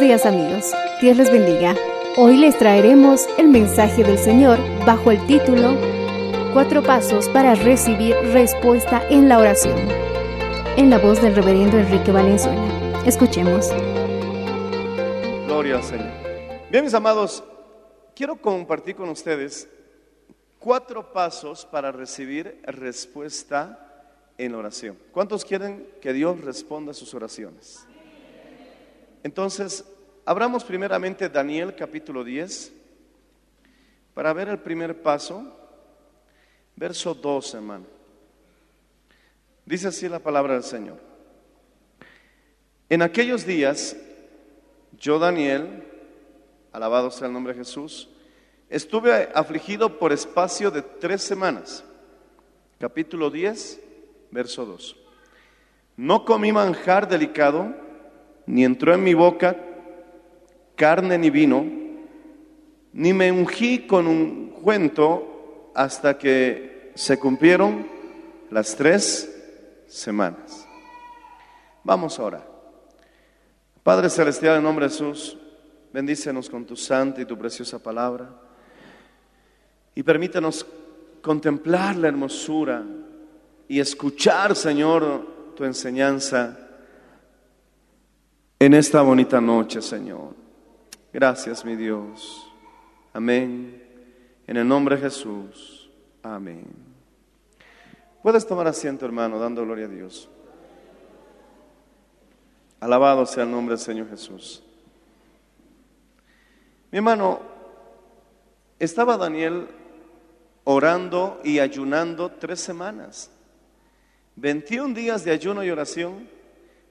Días amigos, Dios les bendiga. Hoy les traeremos el mensaje del Señor bajo el título Cuatro pasos para recibir respuesta en la oración. En la voz del reverendo Enrique Valenzuela. Escuchemos. Gloria al Señor. Bien, mis amados, quiero compartir con ustedes cuatro pasos para recibir respuesta en la oración. ¿Cuántos quieren que Dios responda a sus oraciones? Entonces, abramos primeramente Daniel capítulo 10 para ver el primer paso, verso 2, hermano. Dice así la palabra del Señor. En aquellos días, yo, Daniel, alabado sea el nombre de Jesús, estuve afligido por espacio de tres semanas. Capítulo 10, verso 2. No comí manjar delicado, ni entró en mi boca carne ni vino, ni me ungí con un cuento hasta que se cumplieron las tres semanas. Vamos ahora. Padre Celestial, en nombre de Jesús, bendícenos con tu santa y tu preciosa palabra y permítanos contemplar la hermosura y escuchar, Señor, tu enseñanza en esta bonita noche, Señor. Gracias, mi Dios. Amén. En el nombre de Jesús. Amén. Puedes tomar asiento, hermano, dando gloria a Dios. Alabado sea el nombre del Señor Jesús. Mi hermano, estaba Daniel orando y ayunando tres semanas. 21 días de ayuno y oración.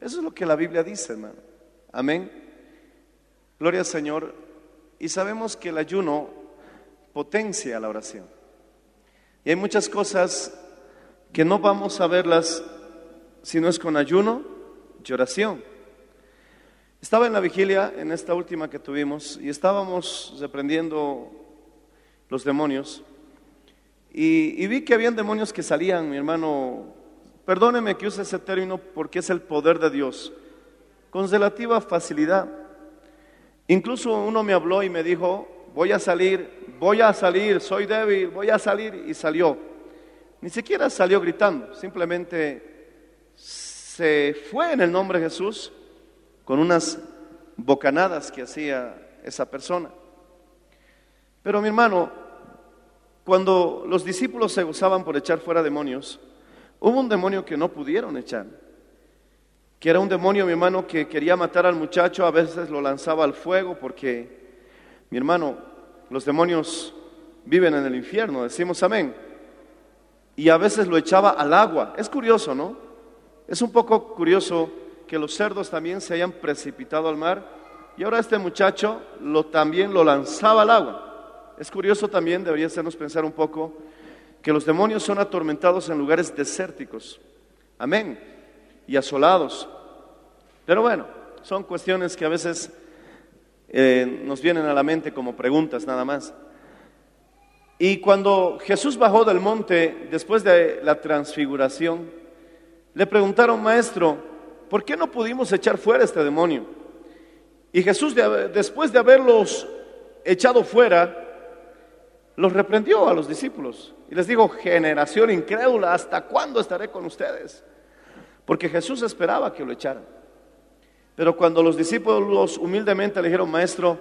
Eso es lo que la Biblia dice, hermano. Amén. Gloria al Señor. Y sabemos que el ayuno potencia la oración. Y hay muchas cosas que no vamos a verlas si no es con ayuno y oración. Estaba en la vigilia, en esta última que tuvimos, y estábamos reprendiendo los demonios. Y, y vi que habían demonios que salían, mi hermano, perdóneme que use ese término porque es el poder de Dios, con relativa facilidad. Incluso uno me habló y me dijo, voy a salir, voy a salir, soy débil, voy a salir, y salió. Ni siquiera salió gritando, simplemente se fue en el nombre de Jesús con unas bocanadas que hacía esa persona. Pero mi hermano, cuando los discípulos se gozaban por echar fuera demonios, hubo un demonio que no pudieron echar, que era un demonio, mi hermano, que quería matar al muchacho, a veces lo lanzaba al fuego, porque, mi hermano, los demonios viven en el infierno, decimos amén, y a veces lo echaba al agua. Es curioso, ¿no? Es un poco curioso que los cerdos también se hayan precipitado al mar y ahora este muchacho lo, también lo lanzaba al agua. Es curioso también, debería hacernos pensar un poco, que los demonios son atormentados en lugares desérticos. Amén. Y asolados. Pero bueno, son cuestiones que a veces eh, nos vienen a la mente como preguntas nada más. Y cuando Jesús bajó del monte después de la transfiguración, le preguntaron, maestro, ¿por qué no pudimos echar fuera este demonio? Y Jesús, de- después de haberlos echado fuera, los reprendió a los discípulos y les dijo, generación incrédula, ¿hasta cuándo estaré con ustedes? Porque Jesús esperaba que lo echaran. Pero cuando los discípulos humildemente le dijeron, maestro,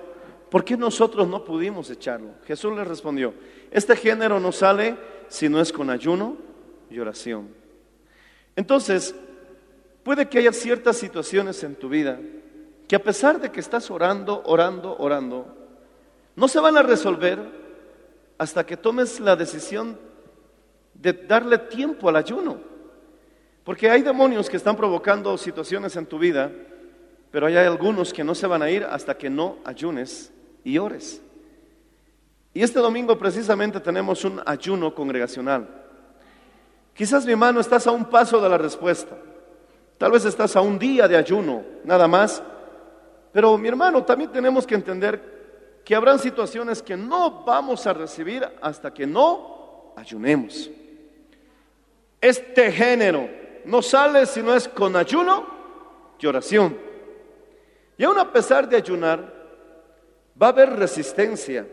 ¿por qué nosotros no pudimos echarlo? Jesús les respondió, este género no sale si no es con ayuno y oración. Entonces, puede que haya ciertas situaciones en tu vida que a pesar de que estás orando, orando, orando, no se van a resolver hasta que tomes la decisión de darle tiempo al ayuno. Porque hay demonios que están provocando situaciones en tu vida, pero hay algunos que no se van a ir hasta que no ayunes y ores. Y este domingo precisamente tenemos un ayuno congregacional. Quizás mi hermano estás a un paso de la respuesta. Tal vez estás a un día de ayuno, nada más. Pero mi hermano, también tenemos que entender que habrán situaciones que no vamos a recibir hasta que no ayunemos. Este género no sale si no es con ayuno y oración. Y aún a pesar de ayunar, va a haber resistencia.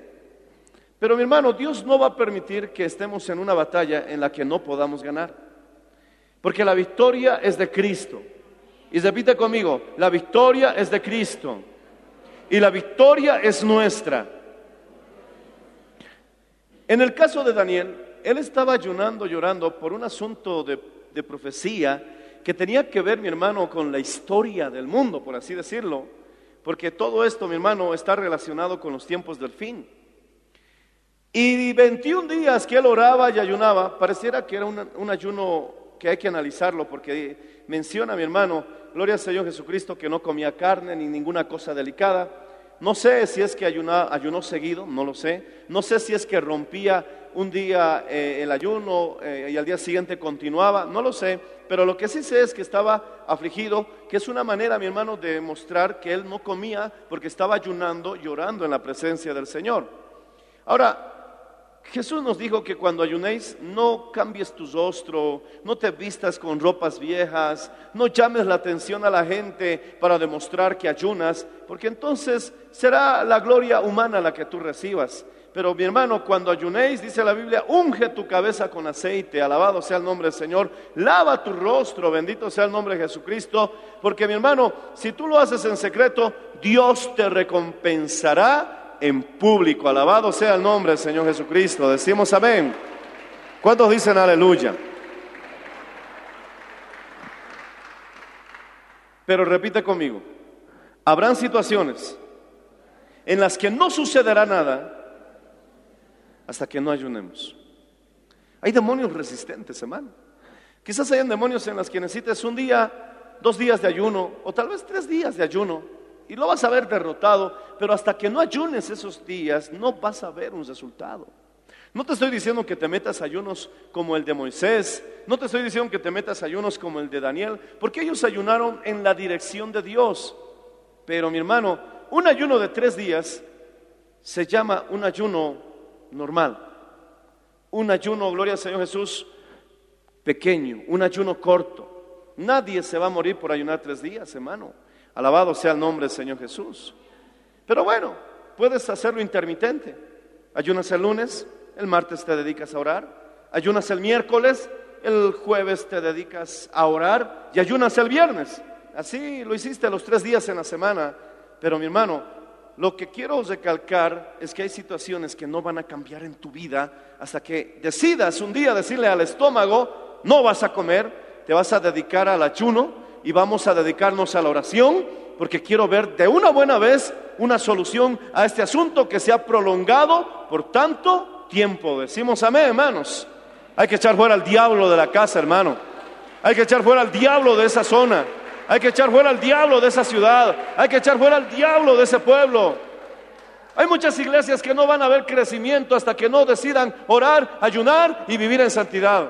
Pero mi hermano, Dios no va a permitir que estemos en una batalla en la que no podamos ganar. Porque la victoria es de Cristo. Y repite conmigo, la victoria es de Cristo. Y la victoria es nuestra. En el caso de Daniel, él estaba ayunando, llorando por un asunto de, de profecía que tenía que ver, mi hermano, con la historia del mundo, por así decirlo. Porque todo esto, mi hermano, está relacionado con los tiempos del fin. Y 21 días que él oraba y ayunaba, pareciera que era un, un ayuno que hay que analizarlo, porque menciona mi hermano, gloria al Señor Jesucristo, que no comía carne ni ninguna cosa delicada. No sé si es que ayuna- ayunó seguido, no lo sé. No sé si es que rompía un día eh, el ayuno eh, y al día siguiente continuaba, no lo sé. Pero lo que sí sé es que estaba afligido, que es una manera, mi hermano, de mostrar que él no comía porque estaba ayunando, llorando en la presencia del Señor. Ahora, Jesús nos dijo que cuando ayunéis no cambies tu rostro, no te vistas con ropas viejas, no llames la atención a la gente para demostrar que ayunas, porque entonces será la gloria humana la que tú recibas. Pero mi hermano, cuando ayunéis, dice la Biblia, unge tu cabeza con aceite, alabado sea el nombre del Señor, lava tu rostro, bendito sea el nombre de Jesucristo, porque mi hermano, si tú lo haces en secreto, Dios te recompensará en público. Alabado sea el nombre del Señor Jesucristo. Decimos amén. ¿Cuántos dicen aleluya? Pero repite conmigo, habrán situaciones en las que no sucederá nada hasta que no ayunemos. Hay demonios resistentes, hermano. Quizás hayan demonios en las que necesites un día, dos días de ayuno, o tal vez tres días de ayuno, y lo vas a ver derrotado, pero hasta que no ayunes esos días, no vas a ver un resultado. No te estoy diciendo que te metas ayunos como el de Moisés, no te estoy diciendo que te metas ayunos como el de Daniel, porque ellos ayunaron en la dirección de Dios. Pero mi hermano, un ayuno de tres días se llama un ayuno normal. Un ayuno, gloria al Señor Jesús, pequeño, un ayuno corto. Nadie se va a morir por ayunar tres días, hermano. Alabado sea el nombre del Señor Jesús. Pero bueno, puedes hacerlo intermitente. Ayunas el lunes, el martes te dedicas a orar. Ayunas el miércoles, el jueves te dedicas a orar. Y ayunas el viernes. Así lo hiciste los tres días en la semana. Pero mi hermano, lo que quiero recalcar es que hay situaciones que no van a cambiar en tu vida hasta que decidas un día decirle al estómago, no vas a comer, te vas a dedicar al ayuno y vamos a dedicarnos a la oración porque quiero ver de una buena vez una solución a este asunto que se ha prolongado por tanto tiempo. Decimos amén, hermanos. Hay que echar fuera al diablo de la casa, hermano. Hay que echar fuera al diablo de esa zona. Hay que echar fuera al diablo de esa ciudad. Hay que echar fuera al diablo de ese pueblo. Hay muchas iglesias que no van a ver crecimiento hasta que no decidan orar, ayunar y vivir en santidad.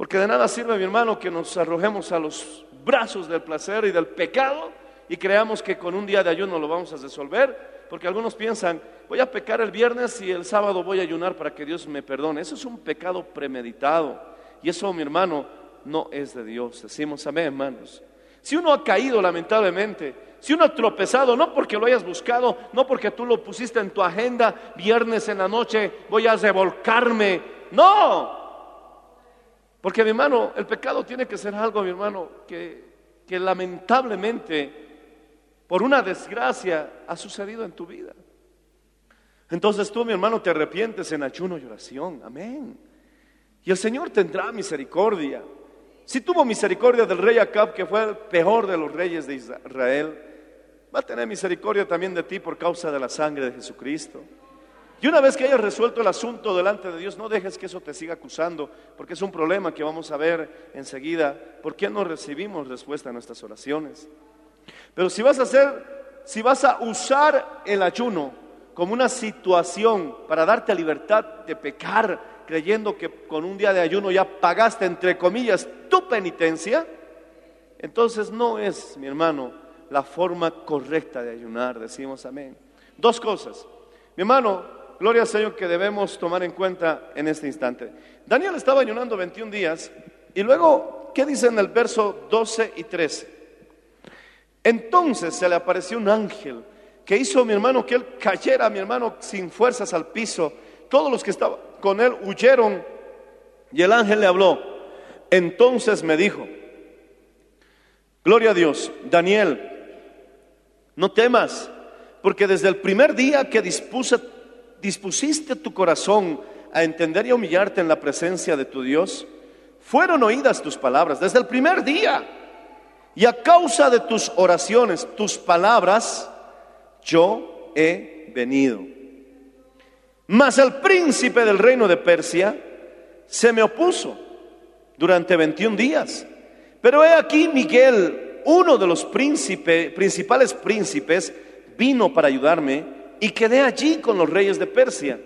Porque de nada sirve, mi hermano, que nos arrojemos a los brazos del placer y del pecado y creamos que con un día de ayuno lo vamos a resolver. porque algunos piensan, voy a pecar el viernes y el sábado voy a ayunar para que Dios me perdone. Eso es un pecado premeditado. Y eso, mi hermano, no es de Dios. Decimos amén, hermanos. Si uno ha caído lamentablemente, si uno ha tropezado, no porque lo hayas buscado, no porque tú lo pusiste en tu agenda, viernes en la noche voy a revolcarme, no. Porque mi hermano, el pecado tiene que ser algo, mi hermano, que, lamentablemente, por una desgracia, ha sucedido en tu vida. Entonces tú, mi hermano, te arrepientes en ayuno y oración. Amén. Y el Señor tendrá misericordia. Si tuvo misericordia del rey Acab, que fue el peor de los reyes de Israel, va a tener misericordia también de ti por causa de la sangre de Jesucristo. Y una vez que hayas resuelto el asunto delante de Dios, no dejes que eso te siga acusando, porque es un problema que vamos a ver enseguida. ¿Por qué no recibimos respuesta a nuestras oraciones? Pero si vas a hacer, si vas a usar el ayuno como una situación para darte libertad de pecar, creyendo que con un día de ayuno ya pagaste, entre comillas, tu penitencia, entonces no es, mi hermano, la forma correcta de ayunar, decimos amén. Dos cosas. Mi hermano, gloria al Señor que debemos tomar en cuenta en este instante. Daniel estaba ayunando 21 días y luego, ¿qué dice en el verso 12 y 13? Entonces se le apareció un ángel que hizo a mi hermano que él cayera, mi hermano, sin fuerzas al piso. Todos los que estaban con él huyeron y el ángel le habló. Entonces me dijo, Gloria a Dios, Daniel, no temas, porque desde el primer día que dispuse dispusiste tu corazón a entender y humillarte en la presencia de tu Dios, fueron oídas tus palabras desde el primer día. Y a causa de tus oraciones, tus palabras, yo he venido. Mas el príncipe del reino de Persia se me opuso durante 21 días. Pero he aquí Miguel, uno de los principales príncipes, vino para ayudarme y quedé allí con los reyes de Persia.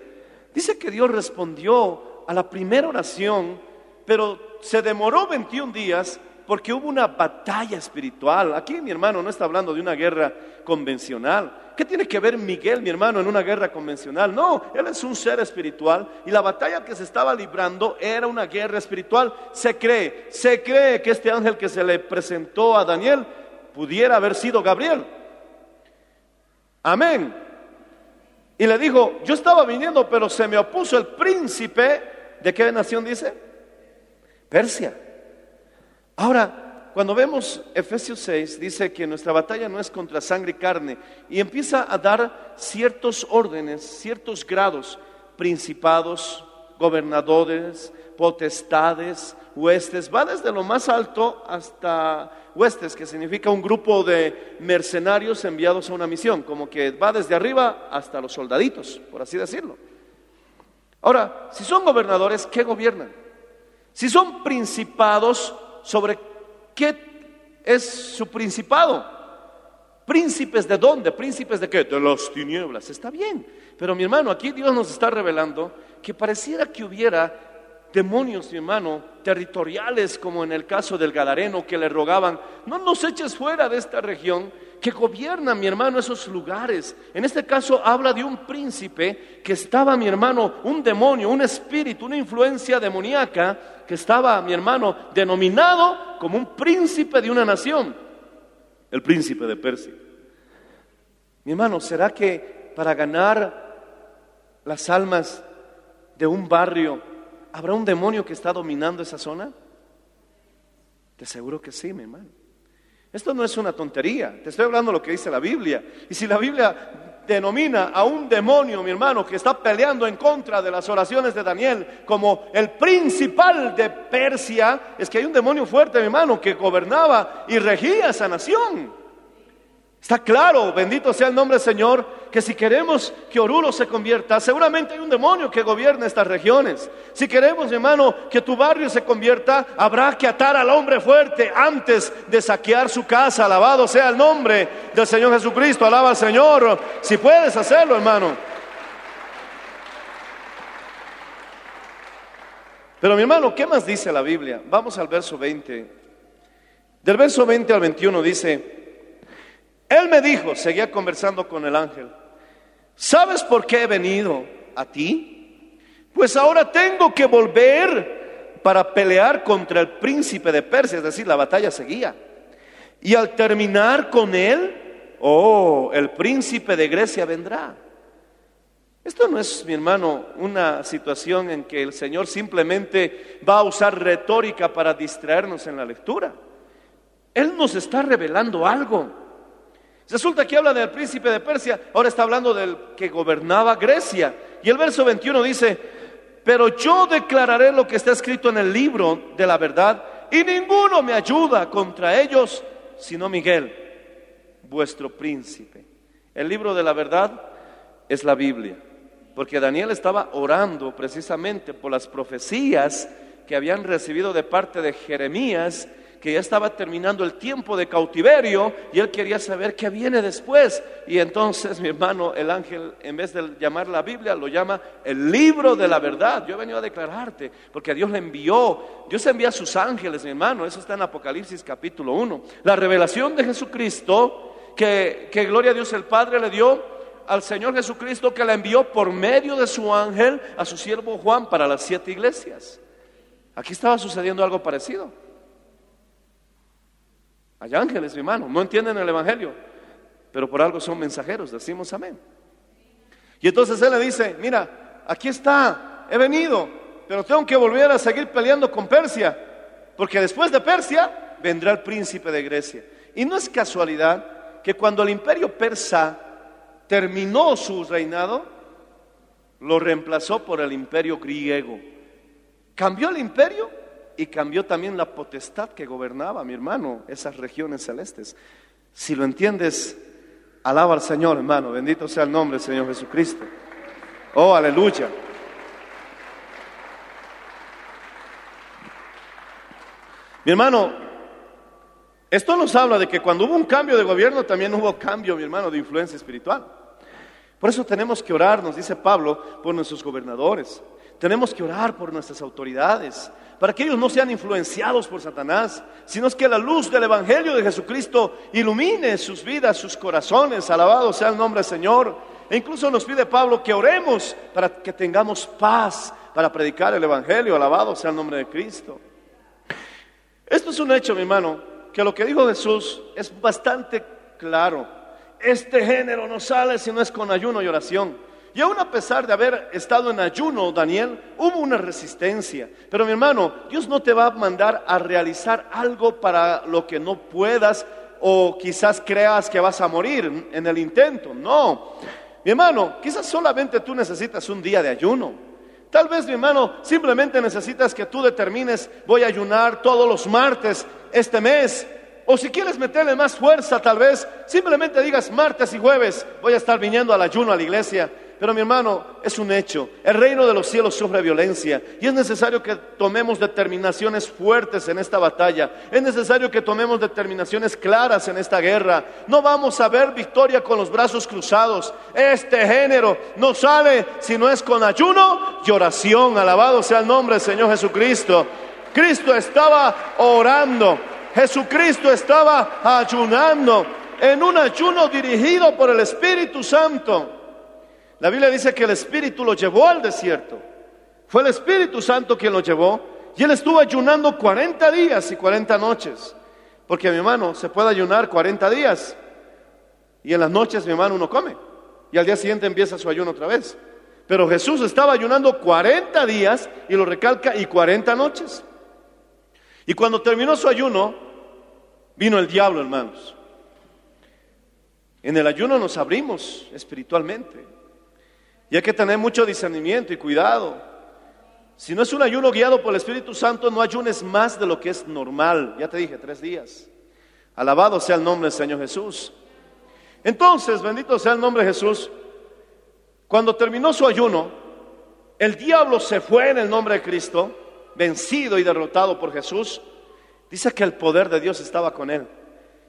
Dice que Dios respondió a la primera oración, pero se demoró 21 días porque hubo una batalla espiritual. Aquí mi hermano no está hablando de una guerra convencional. ¿Qué tiene que ver Miguel, mi hermano, en una guerra convencional? No, él es un ser espiritual y la batalla que se estaba librando era una guerra espiritual. Se cree, se cree que este ángel que se le presentó a Daniel pudiera haber sido Gabriel. Amén. Y le dijo, yo estaba viniendo, pero se me opuso el príncipe, ¿de qué nación dice? Persia. Ahora, cuando vemos Efesios 6, dice que nuestra batalla no es contra sangre y carne, y empieza a dar ciertos órdenes, ciertos grados, principados, gobernadores, potestades, huestes, va desde lo más alto hasta huestes, que significa un grupo de mercenarios enviados a una misión, como que va desde arriba hasta los soldaditos, por así decirlo. Ahora, si son gobernadores, ¿qué gobiernan? Si son principados, ¿sobre qué es su principado? Príncipes de dónde? Príncipes de qué? De las tinieblas. Está bien. Pero mi hermano, aquí Dios nos está revelando que pareciera que hubiera demonios, mi hermano, territoriales, como en el caso del Gadareno, que le rogaban, no nos eches fuera de esta región, que gobierna, mi hermano, esos lugares. En este caso habla de un príncipe que estaba, mi hermano, un demonio, un espíritu, una influencia demoníaca, que estaba, mi hermano, denominado como un príncipe de una nación, el príncipe de Persia. Mi hermano, ¿será que para ganar las almas de un barrio, ¿Habrá un demonio que está dominando esa zona? Te seguro que sí, mi hermano. Esto no es una tontería, te estoy hablando de lo que dice la Biblia. Y si la Biblia denomina a un demonio, mi hermano, que está peleando en contra de las oraciones de Daniel como el principal de Persia, es que hay un demonio fuerte, mi hermano, que gobernaba y regía esa nación. Está claro, bendito sea el nombre del Señor, que si queremos que Oruro se convierta, seguramente hay un demonio que gobierna estas regiones. Si queremos, hermano, que tu barrio se convierta, habrá que atar al hombre fuerte antes de saquear su casa. Alabado sea el nombre del Señor Jesucristo. Alaba al Señor. Si puedes hacerlo, hermano. Pero mi hermano, ¿qué más dice la Biblia? Vamos al verso 20. Del verso 20 al 21 dice, él me dijo, seguía conversando con el ángel, ¿sabes por qué he venido a ti? Pues ahora tengo que volver para pelear contra el príncipe de Persia, es decir, la batalla seguía. Y al terminar con él, oh, el príncipe de Grecia vendrá. Esto no es, mi hermano, una situación en que el Señor simplemente va a usar retórica para distraernos en la lectura. Él nos está revelando algo. Resulta que habla del príncipe de Persia, ahora está hablando del que gobernaba Grecia. Y el verso 21 dice, pero yo declararé lo que está escrito en el libro de la verdad y ninguno me ayuda contra ellos sino Miguel, vuestro príncipe. El libro de la verdad es la Biblia porque Daniel estaba orando precisamente por las profecías que habían recibido de parte de Jeremías, que ya estaba terminando el tiempo de cautiverio y él quería saber qué viene después. Y entonces, mi hermano, el ángel, en vez de llamar la Biblia, lo llama el libro de la verdad. Yo he venido a declararte, porque Dios le envió, Dios envía a sus ángeles, mi hermano, eso está en Apocalipsis capítulo 1. La revelación de Jesucristo, que, que gloria a Dios el Padre le dio al Señor Jesucristo que la envió por medio de su ángel a su siervo Juan para las siete iglesias. Aquí estaba sucediendo algo parecido. Hay ángeles, mi hermano, no entienden el Evangelio, pero por algo son mensajeros, decimos amén. Y entonces él le dice, mira, aquí está, he venido, pero tengo que volver a seguir peleando con Persia, porque después de Persia vendrá el príncipe de Grecia. Y no es casualidad que cuando el imperio persa terminó su reinado, lo reemplazó por el imperio griego. Cambió el imperio y cambió también la potestad que gobernaba, mi hermano, esas regiones celestes. Si lo entiendes, alaba al Señor, hermano. Bendito sea el nombre del Señor Jesucristo. Oh, aleluya. Mi hermano, esto nos habla de que cuando hubo un cambio de gobierno, también hubo cambio, mi hermano, de influencia espiritual. Por eso tenemos que orar, nos dice Pablo, por nuestros gobernadores. Tenemos que orar por nuestras autoridades, para que ellos no sean influenciados por Satanás, sino que la luz del Evangelio de Jesucristo ilumine sus vidas, sus corazones. Alabado sea el nombre del Señor. E incluso nos pide Pablo que oremos para que tengamos paz para predicar el Evangelio. Alabado sea el nombre de Cristo. Esto es un hecho, mi hermano, que lo que dijo Jesús es bastante claro. Este género no sale si no es con ayuno y oración. Y aún a pesar de haber estado en ayuno, Daniel, hubo una resistencia. Pero mi hermano, Dios no te va a mandar a realizar algo para lo que no puedas o quizás creas que vas a morir en el intento. No. Mi hermano, quizás solamente tú necesitas un día de ayuno. Tal vez, mi hermano, simplemente necesitas que tú determines, voy a ayunar todos los martes este mes. O si quieres meterle más fuerza, tal vez, simplemente digas martes y jueves, voy a estar viniendo al ayuno a la iglesia. Pero mi hermano, es un hecho. El reino de los cielos sufre violencia y es necesario que tomemos determinaciones fuertes en esta batalla. Es necesario que tomemos determinaciones claras en esta guerra. No vamos a ver victoria con los brazos cruzados. Este género no sale si no es con ayuno y oración. Alabado sea el nombre del Señor Jesucristo. Cristo estaba orando. Jesucristo estaba ayunando en un ayuno dirigido por el Espíritu Santo. La Biblia dice que el Espíritu lo llevó al desierto. Fue el Espíritu Santo quien lo llevó y él estuvo ayunando 40 días y 40 noches. Porque mi hermano, se puede ayunar 40 días y en las noches mi hermano uno come y al día siguiente empieza su ayuno otra vez. Pero Jesús estaba ayunando 40 días y lo recalca y 40 noches. Y cuando terminó su ayuno, vino el diablo, hermanos. En el ayuno nos abrimos espiritualmente. Y hay que tener mucho discernimiento y cuidado. Si no es un ayuno guiado por el Espíritu Santo, no ayunes más de lo que es normal. Ya te dije, tres días. Alabado sea el nombre del Señor Jesús. Entonces, bendito sea el nombre de Jesús. Cuando terminó su ayuno, el diablo se fue en el nombre de Cristo, vencido y derrotado por Jesús. Dice que el poder de Dios estaba con él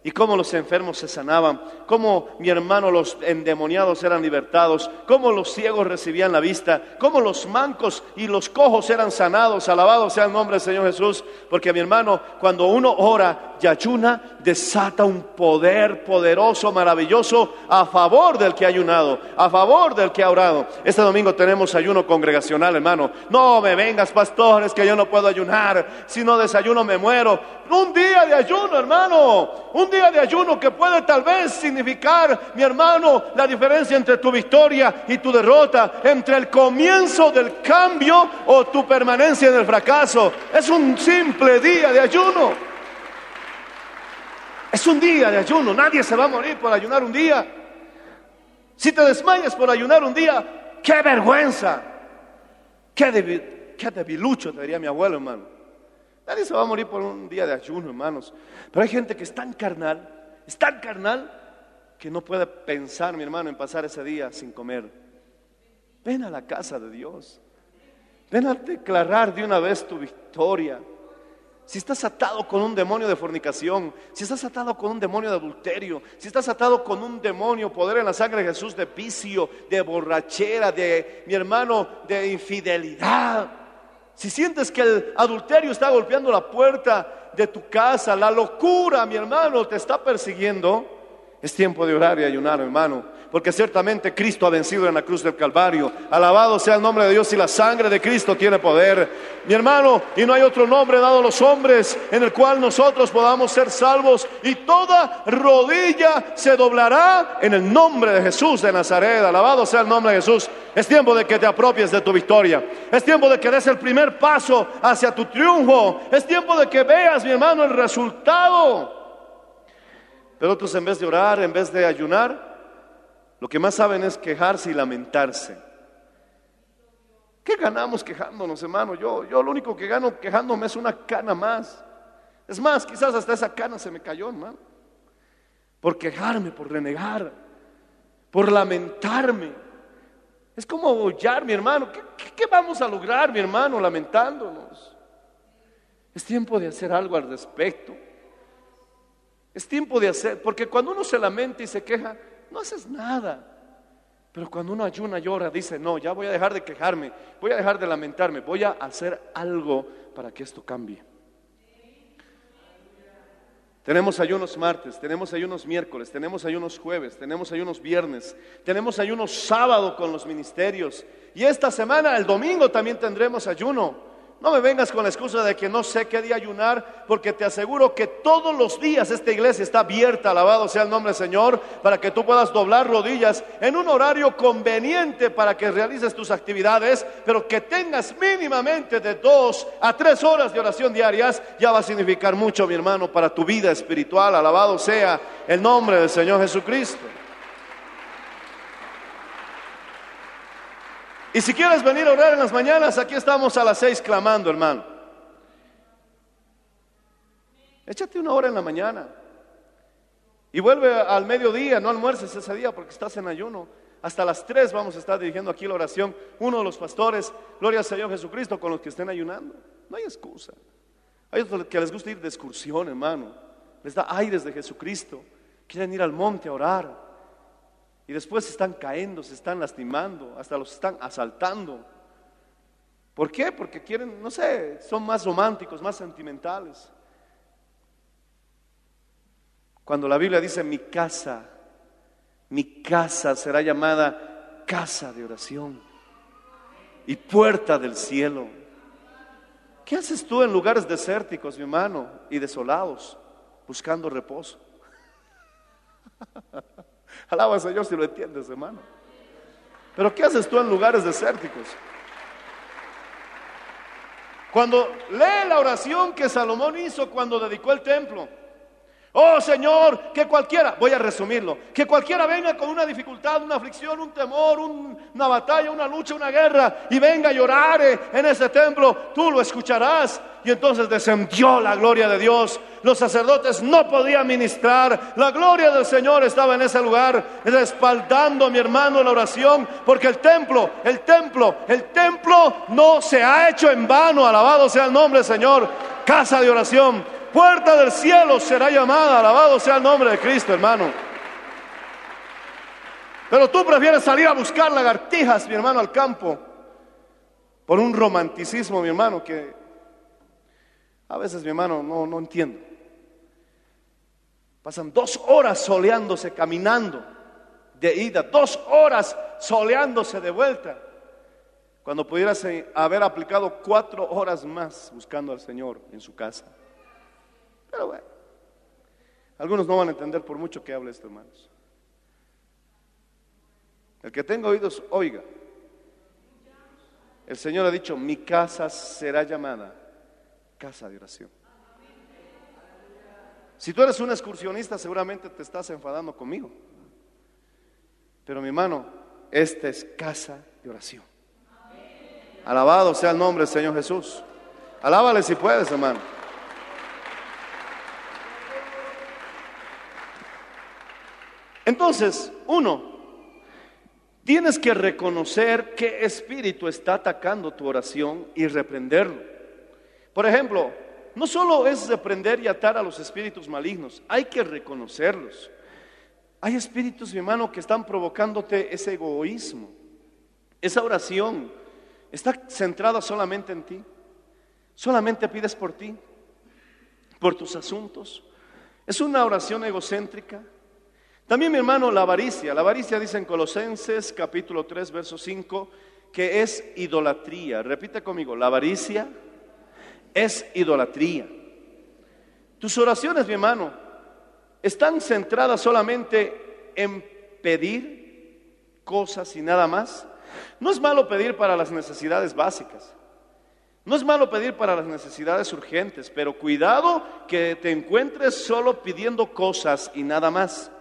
y cómo los enfermos se sanaban, cómo mi hermano los endemoniados eran libertados, cómo los ciegos recibían la vista, cómo los mancos y los cojos eran sanados. Alabado sea el nombre del Señor Jesús, porque mi hermano, cuando uno ora, y ayuna, desata un poder poderoso, maravilloso a favor del que ha ayunado, a favor del que ha orado. Este domingo tenemos ayuno congregacional, hermano. No me vengas, pastores, que yo no puedo ayunar. Si no desayuno me muero. Un día de ayuno, hermano. Un día de ayuno que puede tal vez significar, mi hermano, la diferencia entre tu victoria y tu derrota, entre el comienzo del cambio o tu permanencia en el fracaso. Es un simple día de ayuno. Es un día de ayuno. Nadie se va a morir por ayunar un día. Si te desmayas por ayunar un día, qué vergüenza. Qué, debi- qué debilucho, te diría mi abuelo, hermano. Nadie se va a morir por un día de ayuno, hermanos. Pero hay gente que es tan carnal, es tan carnal, que no puede pensar, mi hermano, en pasar ese día sin comer. Ven a la casa de Dios. Ven a declarar de una vez tu victoria. Si estás atado con un demonio de fornicación, si estás atado con un demonio de adulterio, si estás atado con un demonio, poder en la sangre de Jesús de vicio, de borrachera, de mi hermano, de infidelidad. Si sientes que el adulterio está golpeando la puerta de tu casa, la locura, mi hermano, te está persiguiendo, es tiempo de orar y ayunar, hermano. Porque ciertamente Cristo ha vencido en la cruz del Calvario. Alabado sea el nombre de Dios y la sangre de Cristo tiene poder. Mi hermano, y no hay otro nombre dado a los hombres en el cual nosotros podamos ser salvos. Y toda rodilla se doblará en el nombre de Jesús de Nazaret. Alabado sea el nombre de Jesús. Es tiempo de que te apropies de tu victoria. Es tiempo de que des el primer paso hacia tu triunfo. Es tiempo de que veas, mi hermano, el resultado. Pero otros en vez de orar, en vez de ayunar, lo que más saben es quejarse y lamentarse. ¿Qué ganamos quejándonos, hermano? Yo, yo lo único que gano quejándome es una cana más. Es más, quizás hasta esa cana se me cayó, hermano. Por quejarme, por renegar, por lamentarme. Es como aullar, mi hermano. ¿Qué, qué- qué vamos a lograr, mi hermano, lamentándonos? Es tiempo de hacer algo al respecto. Es tiempo de hacer, porque cuando uno se lamenta y se queja, no haces nada. Pero cuando uno ayuna, llora, dice, no, ya voy a dejar de quejarme, voy a dejar de lamentarme, voy a hacer algo para que esto cambie. Tenemos ayunos martes, tenemos ayunos miércoles, tenemos ayunos jueves, tenemos ayunos viernes, tenemos ayunos sábado con los ministerios. Y esta semana, el domingo, también tendremos ayuno. No me vengas con la excusa de que no sé qué día ayunar, porque te aseguro que todos los días esta iglesia está abierta, alabado sea el nombre del Señor, para que tú puedas doblar rodillas en un horario conveniente para que realices tus actividades, pero que tengas mínimamente de dos a tres horas de oración diarias, ya va a significar mucho, mi hermano, para tu vida espiritual. Alabado sea el nombre del Señor Jesucristo. Y si quieres venir a orar en las mañanas, aquí estamos a las seis clamando, hermano. Échate una hora en la mañana. Y vuelve al mediodía, no almuerces ese día porque estás en ayuno. Hasta las tres vamos a estar dirigiendo aquí la oración. Uno de los pastores, gloria al Señor Jesucristo, con los que estén ayunando. No hay excusa. Hay otros que les gusta ir de excursión, hermano. Les da aires de Jesucristo. Quieren ir al monte a orar. Y después están cayendo, se están lastimando, hasta los están asaltando. ¿Por qué? Porque quieren, no sé, son más románticos, más sentimentales. Cuando la Biblia dice mi casa, mi casa será llamada casa de oración y puerta del cielo. ¿Qué haces tú en lugares desérticos, mi hermano, y desolados, buscando reposo? Alaba al Señor si lo entiendes, hermano. Pero ¿qué haces tú en lugares desérticos? Cuando lee la oración que Salomón hizo cuando dedicó el templo. Oh Señor, que cualquiera, voy a resumirlo, que cualquiera venga con una dificultad, una aflicción, un temor, un- una batalla, una lucha, una guerra y venga a llorar en ese templo, tú lo escucharás. Y entonces descendió la gloria de Dios. Los sacerdotes no podían ministrar. La gloria del Señor estaba en ese lugar, respaldando, mi hermano, la oración, porque el templo, el templo, el templo no se ha hecho en vano. Alabado sea el nombre del Señor. Casa de oración, puerta del cielo será llamada. Alabado sea el nombre de Cristo, hermano. Pero tú prefieres salir a buscar lagartijas, mi hermano, al campo, por un romanticismo, mi hermano, que a veces, mi hermano, no, no entiendo. Pasan dos horas soleándose, caminando de ida, dos horas soleándose de vuelta. Cuando pudieras haber aplicado cuatro horas más buscando al Señor en su casa. Pero bueno, algunos no van a entender por mucho que hable esto, hermanos. El que tenga oídos, oiga. El Señor ha dicho, mi casa será llamada casa de oración. Si tú eres un excursionista, seguramente te estás enfadando conmigo. Pero mi hermano, esta es casa de oración. Alabado sea el nombre del Señor Jesús. Alábale si puedes, hermano. Entonces, uno, tienes que reconocer qué espíritu está atacando tu oración y reprenderlo. Por ejemplo, no solo es reprender y atar a los espíritus malignos, hay que reconocerlos. Hay espíritus, mi hermano, que están provocándote ese egoísmo. Esa oración está centrada solamente en ti. Solamente pides por ti, por tus asuntos. Es una oración egocéntrica. También, mi hermano, la avaricia. La avaricia dice en Colosenses capítulo 3, verso 5, que es idolatría. Repite conmigo, la avaricia es idolatría. Tus oraciones, mi hermano, están centradas solamente en pedir cosas y nada más. No es malo pedir para las necesidades básicas. No es malo pedir para las necesidades urgentes, pero cuidado que te encuentres solo pidiendo cosas y nada más.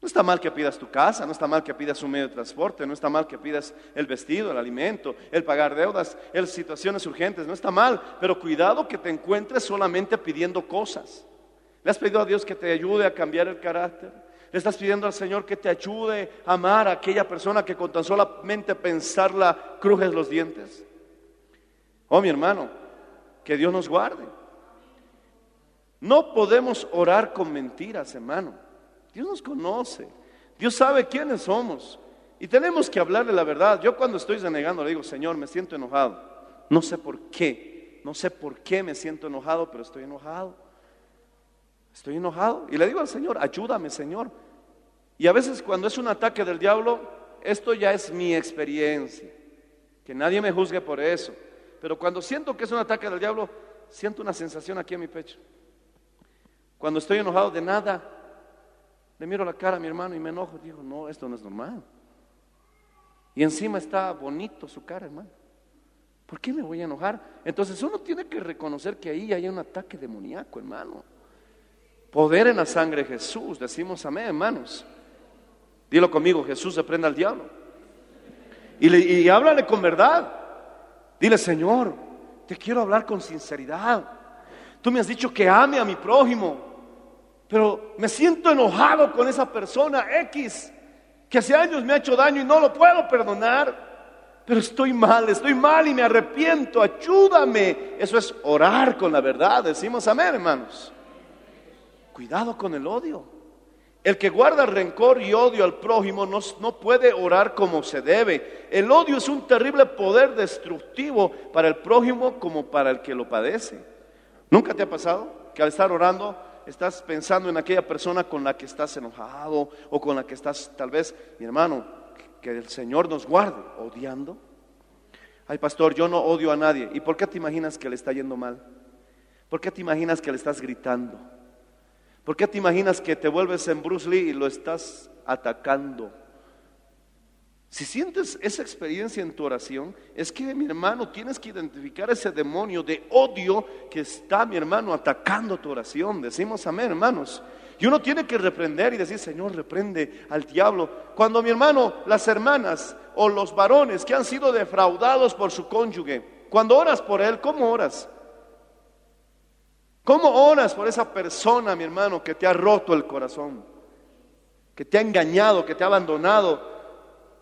No está mal que pidas tu casa, no está mal que pidas un medio de transporte, no está mal que pidas el vestido, el alimento, el pagar deudas, el situaciones urgentes, no está mal, pero cuidado que te encuentres solamente pidiendo cosas. ¿Le has pedido a Dios que te ayude a cambiar el carácter? ¿Le estás pidiendo al Señor que te ayude a amar a aquella persona que con tan solamente pensarla crujes los dientes? Oh, mi hermano, que Dios nos guarde. No podemos orar con mentiras, hermano. Dios nos conoce. Dios sabe quiénes somos. Y tenemos que hablarle la verdad. Yo cuando estoy renegando le digo, Señor, me siento enojado. No sé por qué. No sé por qué me siento enojado, pero estoy enojado. Estoy enojado. Y le digo al Señor, ayúdame, Señor. Y a veces cuando es un ataque del diablo, esto ya es mi experiencia. Que nadie me juzgue por eso. Pero cuando siento que es un ataque del diablo, siento una sensación aquí en mi pecho. Cuando estoy enojado de nada, le miro la cara a mi hermano y me enojo. Digo, no, esto no es normal. Y encima está bonito su cara, hermano. ¿Por qué me voy a enojar? Entonces uno tiene que reconocer que ahí hay un ataque demoníaco, hermano. Poder en la sangre de Jesús. Decimos amén, hermanos. Dilo conmigo, Jesús se prenda al diablo. Y, le, y háblale con verdad. Dile, Señor, te quiero hablar con sinceridad. Tú me has dicho que ame a mi prójimo pero me siento enojado con esa persona X que hace años me ha hecho daño y no lo puedo perdonar. Pero estoy mal, estoy mal y me arrepiento, ayúdame. Eso es orar con la verdad, decimos amén, hermanos. Cuidado con el odio. El que guarda rencor y odio al prójimo no, no, puede orar como se debe. El odio es un terrible poder destructivo para el prójimo como para el que lo padece. ¿Nunca te ha pasado que al estar orando estás pensando en aquella persona con la que estás enojado o con la que estás tal vez, mi hermano, que el Señor nos guarde odiando. Ay, pastor, yo no odio a nadie. ¿Y por qué te imaginas que le está yendo mal? ¿Por qué te imaginas que le estás gritando? ¿Por qué te imaginas que te vuelves en Bruce Lee y lo estás atacando? Si sientes esa experiencia en tu oración, es que mi hermano tienes que identificar ese demonio de odio que está mi hermano atacando tu oración. Decimos amén, hermanos. Y uno tiene que reprender y decir, Señor, reprende al diablo. Cuando mi hermano, las hermanas o los varones que han sido defraudados por su cónyuge, cuando oras por él, ¿cómo oras? ¿Cómo oras por esa persona, mi hermano, que te ha roto el corazón? Que te ha engañado, que te ha abandonado,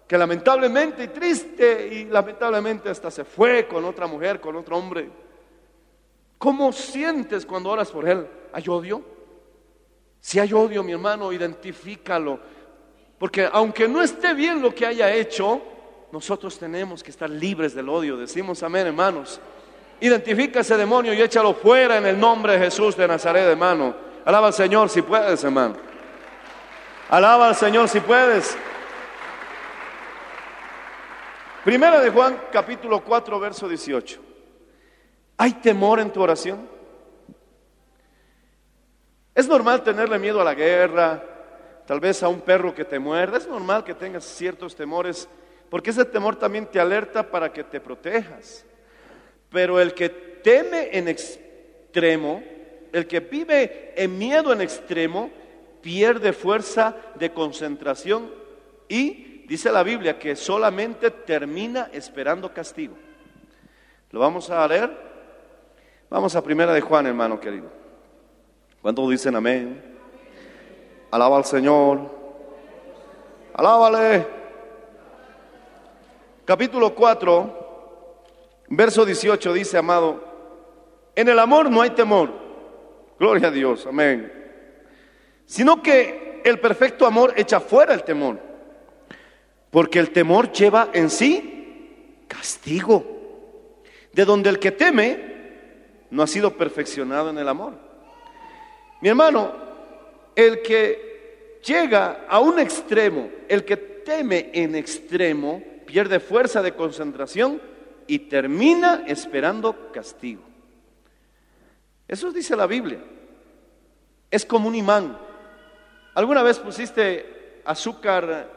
que lamentablemente y triste y lamentablemente hasta se fue con otra mujer, con otro hombre. ¿Cómo sientes cuando oras por él? ¿Hay odio? Si hay odio, mi hermano, identifícalo. Porque aunque no esté bien lo que haya hecho, nosotros tenemos que estar libres del odio. Decimos amén, hermanos. Identifica ese demonio y échalo fuera en el nombre de Jesús de Nazaret, hermano. Alaba al Señor si puedes, hermano. Alaba al Señor si puedes. Primera de Juan, capítulo 4, verso 18. ¿Hay temor en tu oración? Es normal tenerle miedo a la guerra, tal vez a un perro que te muerda. Es normal que tengas ciertos temores, porque ese temor también te alerta para que te protejas. Pero el que teme en extremo, el que vive en miedo en extremo, pierde fuerza de concentración y dice la Biblia que solamente termina esperando castigo. ¿Lo vamos a leer? Vamos a primera de Juan, hermano querido. ¿Cuántos dicen amén? Alaba al Señor. Alábale. Capítulo 4, verso 18 dice, amado, en el amor no hay temor. Gloria a Dios, amén. Sino que el perfecto amor echa fuera el temor. Porque el temor lleva en sí castigo. De donde el que teme no ha sido perfeccionado en el amor. Mi hermano, el que llega a un extremo, el que teme en extremo, pierde fuerza de concentración y termina esperando castigo. Eso dice la Biblia. Es como un imán. ¿Alguna vez pusiste azúcar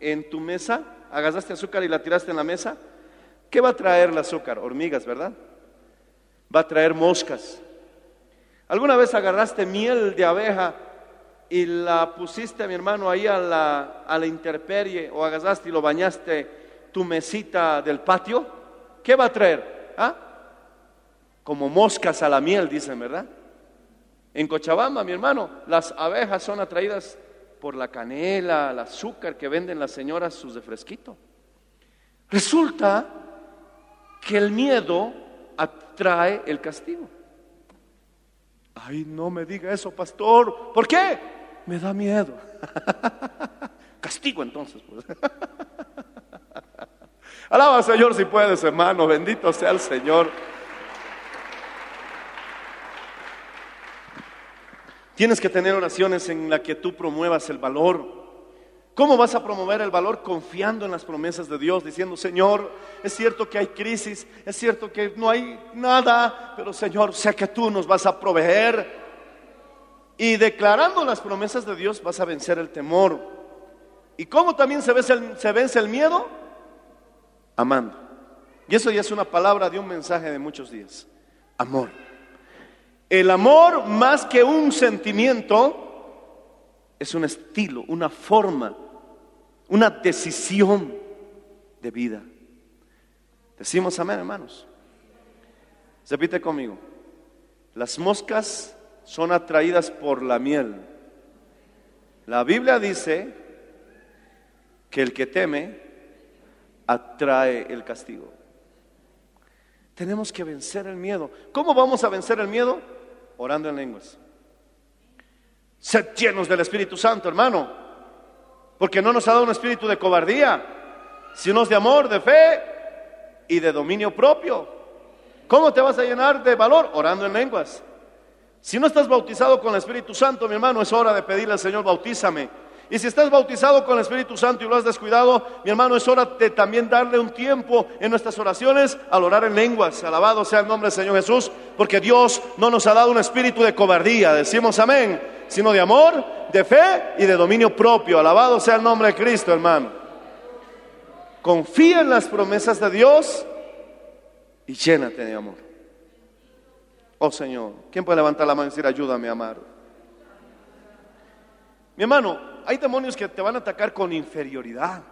en tu mesa? ¿Agasaste azúcar y la tiraste en la mesa? ¿Qué va a traer el azúcar? Hormigas, ¿verdad? Va a traer moscas. ¿Alguna vez agarraste miel de abeja y la pusiste, mi hermano, ahí a la, a la intemperie o agasaste y lo bañaste tu mesita del patio? ¿Qué va a traer? ¿Ah? Como moscas a la miel, dicen, ¿verdad? En Cochabamba, mi hermano, las abejas son atraídas por la canela, el azúcar que venden las señoras sus de fresquito. Resulta que el miedo atrae el castigo. Ay, no me diga eso, pastor. ¿Por qué? Me da miedo. Castigo entonces. Pues. Alaba al Señor si puedes, hermano. Bendito sea el Señor. Tienes que tener oraciones en las que tú promuevas el valor. ¿Cómo vas a promover el valor? Confiando en las promesas de Dios, diciendo, Señor, es cierto que hay crisis, es cierto que no hay nada, pero Señor, sé que tú nos vas a proveer. Y declarando las promesas de Dios vas a vencer el temor. ¿Y cómo también se vence el, se vence el miedo? Amando. Y eso ya es una palabra de un mensaje de muchos días. Amor. El amor más que un sentimiento es un estilo, una forma, una decisión de vida. Decimos amén, hermanos. Repite conmigo. Las moscas son atraídas por la miel. La Biblia dice que el que teme atrae el castigo. Tenemos que vencer el miedo. ¿Cómo vamos a vencer el miedo? Orando en lenguas. Sed llenos del Espíritu Santo, hermano. Porque no nos ha dado un espíritu de cobardía, sino de amor, de fe y de dominio propio. ¿Cómo te vas a llenar de valor? Orando en lenguas. Si no estás bautizado con el Espíritu Santo, mi hermano, es hora de pedirle al Señor, bautízame. Y si estás bautizado con el Espíritu Santo y lo has descuidado, mi hermano, es hora de también darle un tiempo en nuestras oraciones al orar en lenguas. Alabado sea el nombre del Señor Jesús, porque Dios no nos ha dado un espíritu de cobardía, decimos amén, sino de amor, de fe y de dominio propio. Alabado sea el nombre de Cristo, hermano. Confía en las promesas de Dios y llénate de amor. Oh Señor, ¿quién puede levantar la mano y decir, ayúdame a amar? Mi hermano, hay demonios que te van a atacar con inferioridad.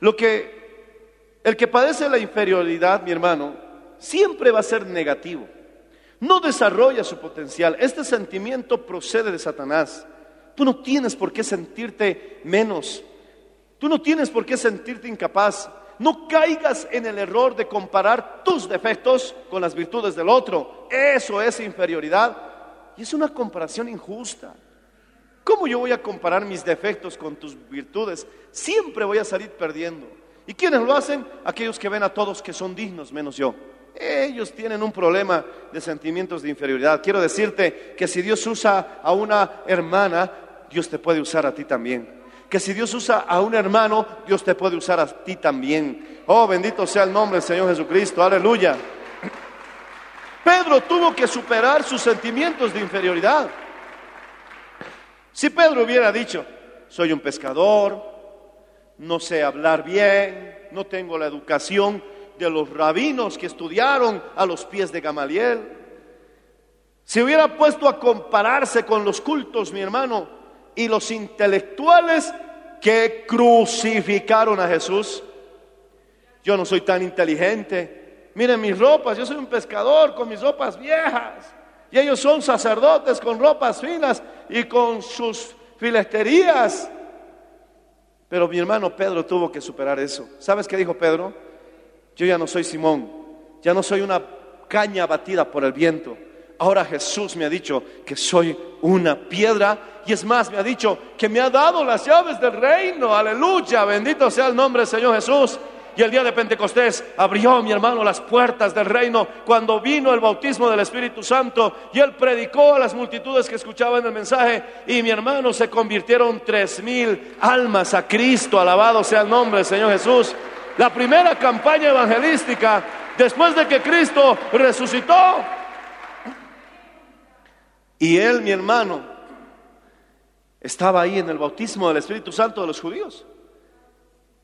Lo que el que padece la inferioridad, mi hermano, siempre va a ser negativo. No desarrolla su potencial. Este sentimiento procede de Satanás. Tú no tienes por qué sentirte menos. Tú no tienes por qué sentirte incapaz. No caigas en el error de comparar tus defectos con las virtudes del otro. Eso es inferioridad. Y es una comparación injusta. ¿Cómo yo voy a comparar mis defectos con tus virtudes? Siempre voy a salir perdiendo. ¿Y quiénes lo hacen? Aquellos que ven a todos que son dignos, menos yo. Ellos tienen un problema de sentimientos de inferioridad. Quiero decirte que si Dios usa a una hermana, Dios te puede usar a ti también. Que si Dios usa a un hermano, Dios te puede usar a ti también. Oh, bendito sea el nombre del Señor Jesucristo. Aleluya. Pedro tuvo que superar sus sentimientos de inferioridad. Si Pedro hubiera dicho, soy un pescador, no sé hablar bien, no tengo la educación de los rabinos que estudiaron a los pies de Gamaliel, si hubiera puesto a compararse con los cultos, mi hermano, y los intelectuales que crucificaron a Jesús, yo no soy tan inteligente. Miren mis ropas, yo soy un pescador con mis ropas viejas. Y ellos son sacerdotes con ropas finas y con sus filesterías. Pero mi hermano Pedro tuvo que superar eso. ¿Sabes qué dijo Pedro? Yo ya no soy Simón, ya no soy una caña batida por el viento. Ahora Jesús me ha dicho que soy una piedra y es más, me ha dicho que me ha dado las llaves del reino. Aleluya, bendito sea el nombre del Señor Jesús. Y el día de Pentecostés abrió mi hermano las puertas del reino cuando vino el bautismo del Espíritu Santo y él predicó a las multitudes que escuchaban el mensaje y mi hermano se convirtieron tres mil almas a Cristo. Alabado sea el nombre del Señor Jesús. La primera campaña evangelística después de que Cristo resucitó. Y él, mi hermano, estaba ahí en el bautismo del Espíritu Santo de los judíos.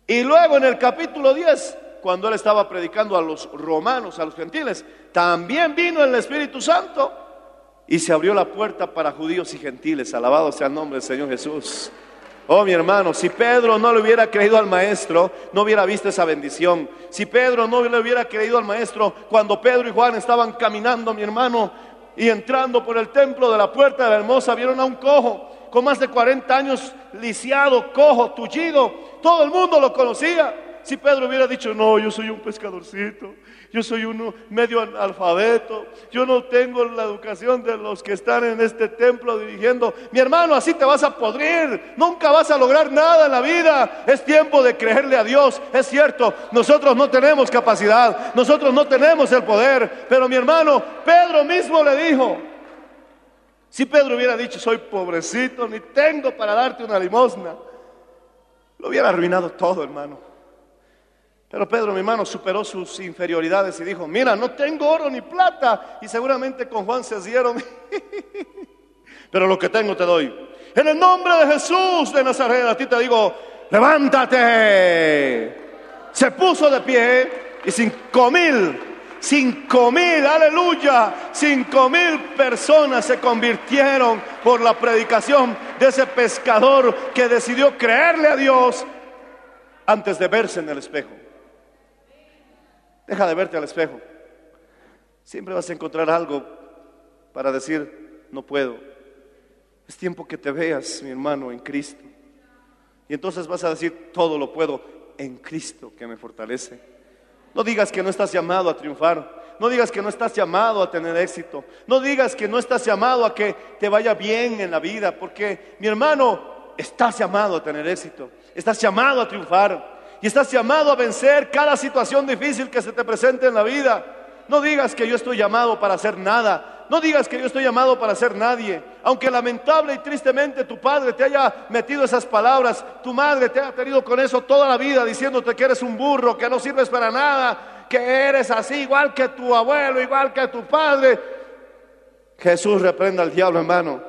Y luego en el capítulo 10, cuando él estaba predicando a los romanos, a los gentiles, también vino el Espíritu Santo y se abrió la puerta para judíos y gentiles. Alabado sea el nombre del Señor Jesús. Oh, mi hermano, si Pedro no le hubiera creído al maestro, no hubiera visto esa bendición. Si Pedro no le hubiera creído al maestro, cuando Pedro y Juan estaban caminando, mi hermano, y entrando por el templo de la puerta de la hermosa, vieron a un cojo con más de 40 años, lisiado, cojo, tullido. Todo el mundo lo conocía. Si Pedro hubiera dicho, no, yo soy un pescadorcito, yo soy uno medio alfabeto, yo no tengo la educación de los que están en este templo dirigiendo, mi hermano, así te vas a podrir, nunca vas a lograr nada en la vida. Es tiempo de creerle a Dios, es cierto, nosotros no tenemos capacidad, nosotros no tenemos el poder, pero mi hermano, Pedro mismo le dijo, si Pedro hubiera dicho, soy pobrecito, ni tengo para darte una limosna, lo hubiera arruinado todo, hermano. Pero Pedro, mi hermano, superó sus inferioridades y dijo, mira, no tengo oro ni plata. Y seguramente con Juan se dieron, pero lo que tengo te doy. En el nombre de Jesús de Nazaret, a ti te digo, levántate. Se puso de pie y cinco mil, cinco mil, aleluya, cinco mil personas se convirtieron por la predicación de ese pescador que decidió creerle a Dios antes de verse en el espejo. Deja de verte al espejo. Siempre vas a encontrar algo para decir, no puedo. Es tiempo que te veas, mi hermano, en Cristo. Y entonces vas a decir, todo lo puedo en Cristo que me fortalece. No digas que no estás llamado a triunfar. No digas que no estás llamado a tener éxito. No digas que no estás llamado a que te vaya bien en la vida. Porque, mi hermano, estás llamado a tener éxito. Estás llamado a triunfar y estás llamado a vencer cada situación difícil que se te presente en la vida. No digas que yo estoy llamado para hacer nada. No digas que yo estoy llamado para ser nadie. Aunque lamentable y tristemente tu padre te haya metido esas palabras, tu madre te ha tenido con eso toda la vida diciéndote que eres un burro, que no sirves para nada, que eres así igual que tu abuelo, igual que tu padre. Jesús reprenda al diablo, hermano.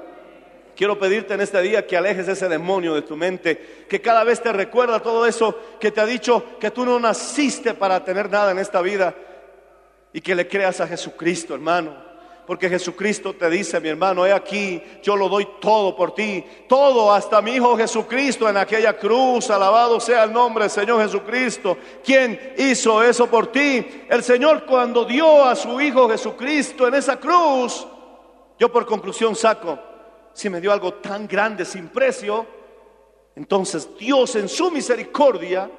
Quiero pedirte en este día que alejes ese demonio de tu mente, que cada vez te recuerda todo eso que te ha dicho que tú no naciste para tener nada en esta vida y que le creas a Jesucristo, hermano. Porque Jesucristo te dice, mi hermano, he aquí, yo lo doy todo por ti, todo hasta mi Hijo Jesucristo en aquella cruz, alabado sea el nombre del Señor Jesucristo. ¿Quién hizo eso por ti? El Señor cuando dio a su Hijo Jesucristo en esa cruz, yo por conclusión saco, si me dio algo tan grande sin precio, entonces Dios en su misericordia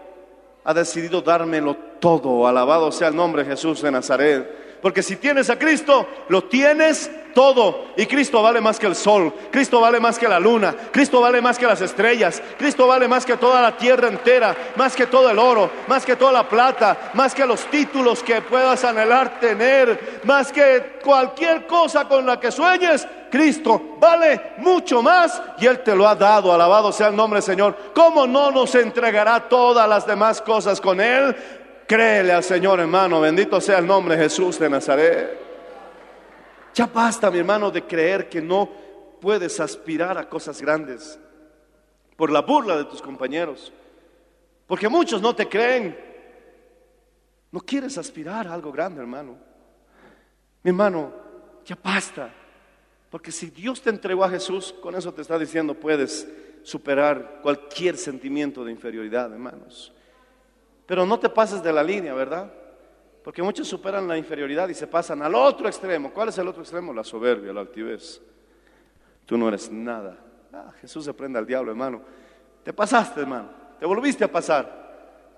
ha decidido dármelo todo. Alabado sea el nombre de Jesús de Nazaret. Porque si tienes a Cristo, lo tienes todo. Y Cristo vale más que el sol, Cristo vale más que la luna, Cristo vale más que las estrellas, Cristo vale más que toda la tierra entera, más que todo el oro, más que toda la plata, más que los títulos que puedas anhelar tener, más que cualquier cosa con la que sueñes. Cristo vale mucho más y Él te lo ha dado. Alabado sea el nombre Señor. ¿Cómo no nos entregará todas las demás cosas con Él? Créele al Señor, hermano. Bendito sea el nombre de Jesús de Nazaret. Ya basta, mi hermano, de creer que no puedes aspirar a cosas grandes por la burla de tus compañeros. Porque muchos no te creen. No quieres aspirar a algo grande, hermano. Mi hermano, ya basta. Porque si Dios te entregó a Jesús, con eso te está diciendo, puedes superar cualquier sentimiento de inferioridad, hermanos. Pero no te pases de la línea, ¿verdad? Porque muchos superan la inferioridad y se pasan al otro extremo. ¿Cuál es el otro extremo? La soberbia, la altivez. Tú no eres nada. Ah, Jesús se prende al diablo, hermano. Te pasaste, hermano. Te volviste a pasar.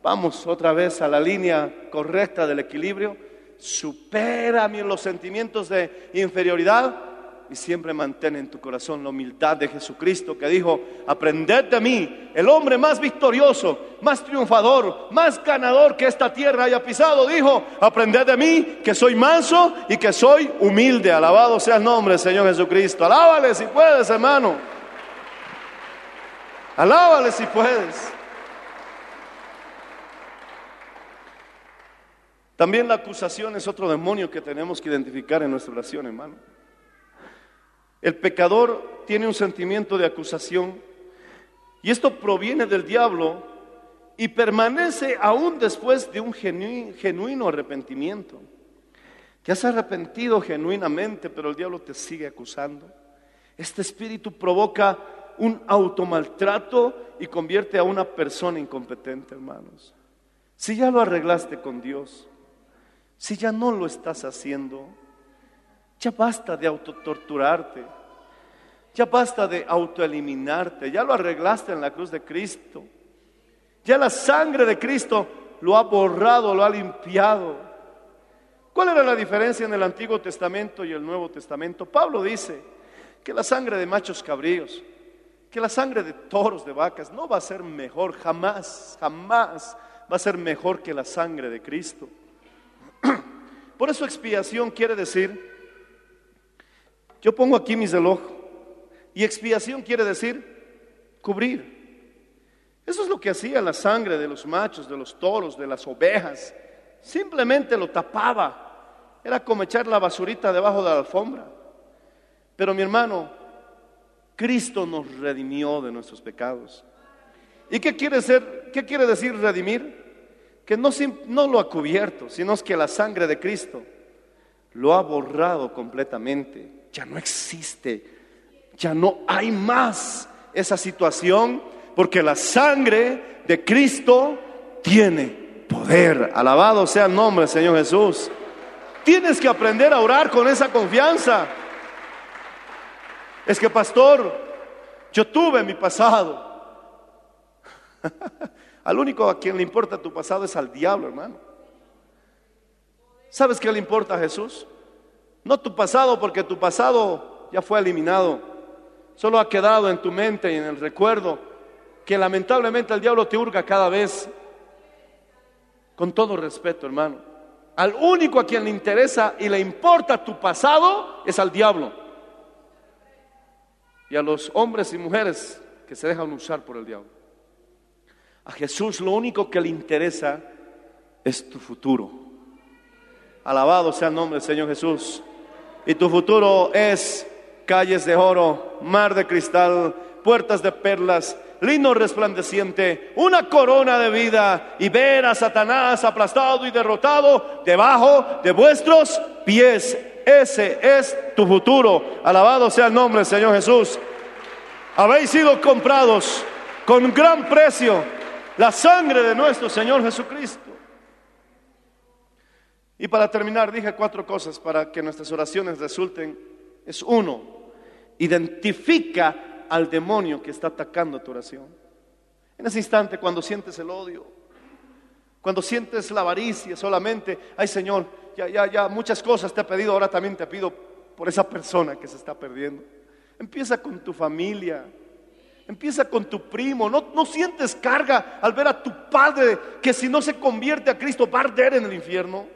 Vamos otra vez a la línea correcta del equilibrio. Supera los sentimientos de inferioridad y siempre mantén en tu corazón la humildad de Jesucristo que dijo, aprended de mí, el hombre más victorioso, más triunfador, más ganador que esta tierra haya pisado, dijo, aprended de mí que soy manso y que soy humilde. Alabado sea el nombre Señor Jesucristo. Alábale si puedes, hermano. Alábale si puedes. También la acusación es otro demonio que tenemos que identificar en nuestra oración, hermano. El pecador tiene un sentimiento de acusación y esto proviene del diablo y permanece aún después de un genuino arrepentimiento. Te has arrepentido genuinamente, pero el diablo te sigue acusando. Este espíritu provoca un automaltrato y convierte a una persona incompetente, hermanos. Si ya lo arreglaste con Dios, si ya no lo estás haciendo, ya basta de autotorturarte. Ya basta de autoeliminarte. Ya lo arreglaste en la cruz de Cristo. Ya la sangre de Cristo lo ha borrado, lo ha limpiado. ¿Cuál era la diferencia en el Antiguo Testamento y el Nuevo Testamento? Pablo dice que la sangre de machos cabríos, que la sangre de toros, de vacas, no va a ser mejor, jamás, jamás va a ser mejor que la sangre de Cristo. Por eso expiación quiere decir yo pongo aquí mis reloj y expiación quiere decir cubrir. Eso es lo que hacía la sangre de los machos, de los toros, de las ovejas. Simplemente lo tapaba. Era como echar la basurita debajo de la alfombra. Pero mi hermano, Cristo nos redimió de nuestros pecados. ¿Y qué quiere, ser, qué quiere decir redimir? Que no, no lo ha cubierto, sino es que la sangre de Cristo lo ha borrado completamente ya no existe, ya no hay más esa situación porque la sangre de Cristo tiene poder. Alabado sea el nombre del Señor Jesús. Tienes que aprender a orar con esa confianza. Es que, pastor, yo tuve mi pasado. al único a quien le importa tu pasado es al diablo, hermano. ¿Sabes qué le importa a Jesús? No tu pasado, porque tu pasado ya fue eliminado. Solo ha quedado en tu mente y en el recuerdo que lamentablemente el diablo te hurga cada vez. Con todo respeto, hermano. Al único a quien le interesa y le importa tu pasado es al diablo. Y a los hombres y mujeres que se dejan usar por el diablo. A Jesús lo único que le interesa es tu futuro. Alabado sea el nombre del Señor Jesús y tu futuro es calles de oro, mar de cristal, puertas de perlas, lino resplandeciente, una corona de vida y ver a Satanás aplastado y derrotado debajo de vuestros pies. Ese es tu futuro. Alabado sea el nombre del Señor Jesús. Habéis sido comprados con gran precio la sangre de nuestro Señor Jesucristo. Y para terminar, dije cuatro cosas para que nuestras oraciones resulten. Es uno, identifica al demonio que está atacando tu oración. En ese instante, cuando sientes el odio, Cuando sientes la avaricia solamente, ay Señor, ya, ya, ya, muchas cosas te he pedido, ahora también te pido por esa persona que se está perdiendo. Empieza con tu familia, empieza con tu primo. No, no sientes carga al ver a tu padre que si no se convierte a Cristo va a arder en el infierno.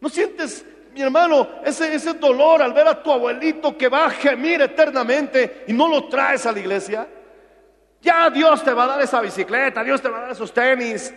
No sientes, mi hermano, ese, ese dolor al ver a tu abuelito que va a gemir eternamente y no lo traes a la iglesia. Ya Dios te va a dar esa bicicleta, Dios te va a dar esos tenis.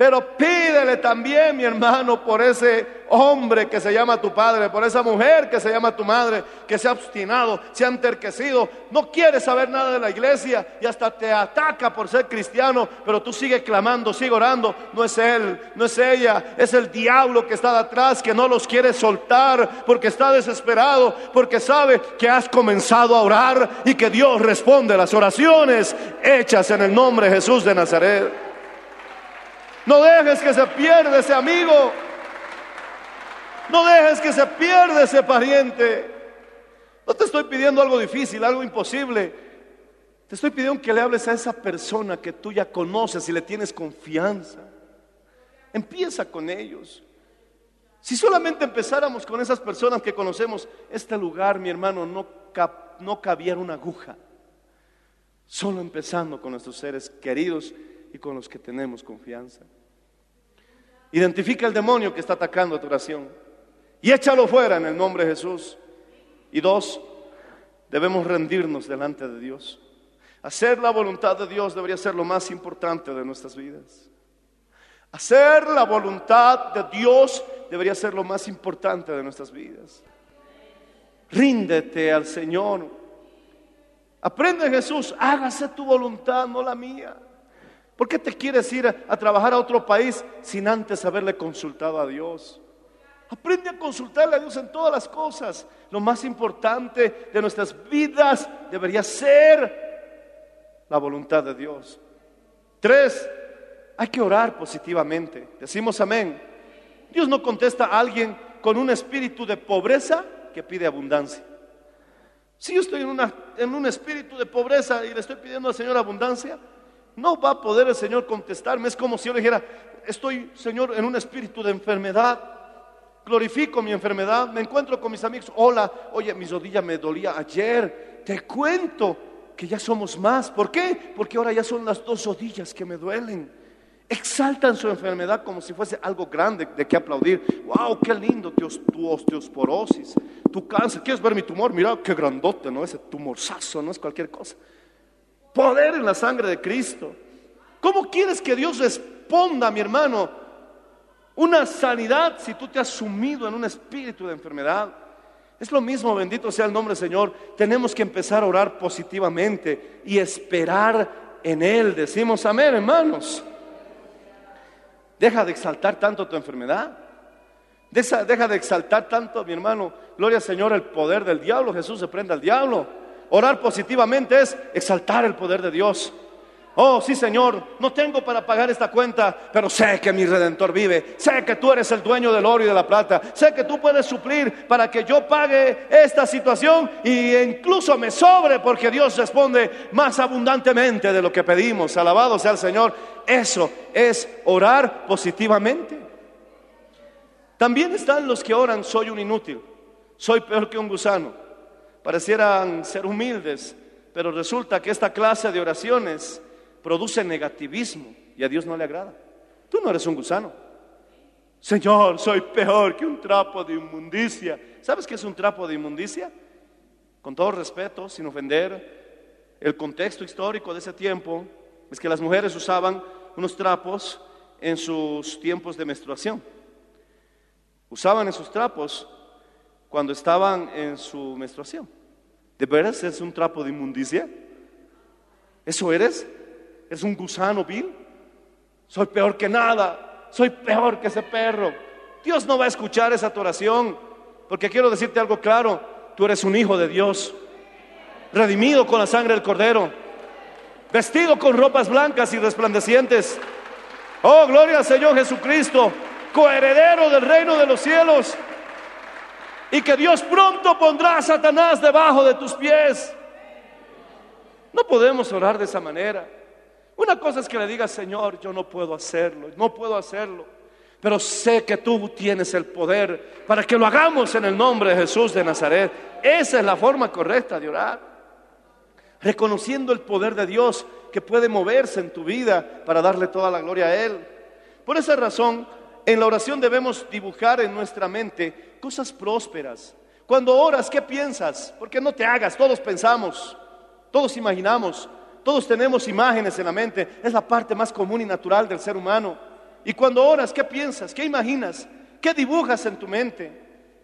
Pero pídele también, mi hermano, por ese hombre que se llama tu padre, por esa mujer que se llama tu madre, que se ha obstinado, se ha enterquecido, no quiere saber nada de la iglesia y hasta te ataca por ser cristiano, pero tú sigues clamando, sigue orando. No es él, no es ella, es el diablo que está detrás, que no los quiere soltar porque está desesperado, porque sabe que has comenzado a orar y que Dios responde las oraciones hechas en el nombre de Jesús de Nazaret. No dejes que se pierda ese amigo. No dejes que se pierda ese pariente. No te estoy pidiendo algo difícil, algo imposible. Te estoy pidiendo que le hables a esa persona que tú ya conoces y le tienes confianza. Empieza con ellos. Si solamente empezáramos con esas personas que conocemos, este lugar, mi hermano, no, no cabía una aguja. Solo empezando con nuestros seres queridos y con los que tenemos confianza. Identifica el demonio que está atacando tu oración y échalo fuera en el nombre de Jesús. Y dos, debemos rendirnos delante de Dios. Hacer la voluntad de Dios debería ser lo más importante de nuestras vidas. Hacer la voluntad de Dios debería ser lo más importante de nuestras vidas. Ríndete al Señor. Aprende Jesús, hágase tu voluntad, no la mía. ¿Por qué te quieres ir a, trabajar a otro país sin antes haberle consultado a Dios? Aprende a consultarle a Dios en todas las cosas. Lo más importante de nuestras vidas debería ser la voluntad de Dios. Tres, hay que orar positivamente. Decimos amén. Dios no contesta a alguien con un espíritu de pobreza que pide abundancia. Si yo estoy en, en un espíritu de pobreza y le estoy pidiendo al Señor abundancia, no va a poder el Señor contestarme. Es como si yo le dijera, estoy, Señor, en un espíritu de enfermedad. Glorifico mi enfermedad. Me encuentro con mis amigos. Hola, oye, mi rodilla me dolía ayer. Te cuento que ya somos más. ¿Por qué? Porque ahora ya son las dos rodillas que me duelen. Exaltan su enfermedad como si fuese algo grande de que aplaudir. ¡Wow! ¡Qué lindo! tu osteosporosis, tu cáncer. ¿Quieres ver mi tumor? Mira qué grandote, ¿no? Ese tumorzazo, no es cualquier cosa. Poder en la sangre de Cristo. ¿Cómo quieres que Dios responda, mi hermano? Una sanidad si tú te has sumido en un espíritu de enfermedad. Es lo mismo, bendito sea el nombre del Señor. Tenemos que empezar a orar positivamente y esperar en Él. Decimos amén, hermanos. Deja de exaltar tanto tu enfermedad. Deja, de exaltar tanto, mi hermano. Gloria al Señor, el poder del diablo. Jesús se prende al diablo. Orar positivamente es exaltar el poder de Dios. Oh, sí, Señor, no tengo para pagar esta cuenta, pero sé que mi redentor vive. Sé que tú eres el dueño del oro y de la plata. Sé que tú puedes suplir para que yo pague esta situación e incluso me sobre porque Dios responde más abundantemente de lo que pedimos. Alabado sea el Señor. Eso es orar positivamente. También están los que oran, soy un inútil, soy peor que un gusano parecieran ser humildes, pero resulta que esta clase de oraciones produce negativismo y a Dios no le agrada. Tú no eres un gusano. Señor, soy peor que un trapo de inmundicia. ¿Sabes qué es un trapo de inmundicia? Con todo respeto, sin ofender, el contexto histórico de ese tiempo es que las mujeres usaban unos trapos en sus tiempos de menstruación. Usaban esos trapos cuando estaban en su menstruación. ¿De veras eres un trapo de inmundicia? ¿Eso eres? ¿Eres un gusano vil? Soy peor que nada, soy peor que ese perro. Dios no va a escuchar esa oración, porque quiero decirte algo claro, tú eres un hijo de Dios, redimido con la sangre del cordero, vestido con ropas blancas y resplandecientes. Oh, gloria al Señor Jesucristo, coheredero del reino de los cielos y que Dios pronto pondrá a Satanás debajo de tus pies. No podemos orar de esa manera. Una cosa es que le digas, Señor, yo no puedo hacerlo, no puedo hacerlo, pero sé que tú tienes el poder para que lo hagamos en el nombre de Jesús de Nazaret. Esa es la forma correcta de orar. Reconociendo el poder de Dios que puede moverse en tu vida para darle toda la gloria a Él. Por esa razón, en la oración debemos dibujar en nuestra mente cosas prósperas. Cuando oras, ¿qué piensas? Porque no te hagas, todos pensamos, todos imaginamos. Todos tenemos imágenes en la mente, es la parte más común y natural del ser humano. Y cuando oras, ¿qué piensas? ¿Qué imaginas? ¿Qué dibujas en tu mente?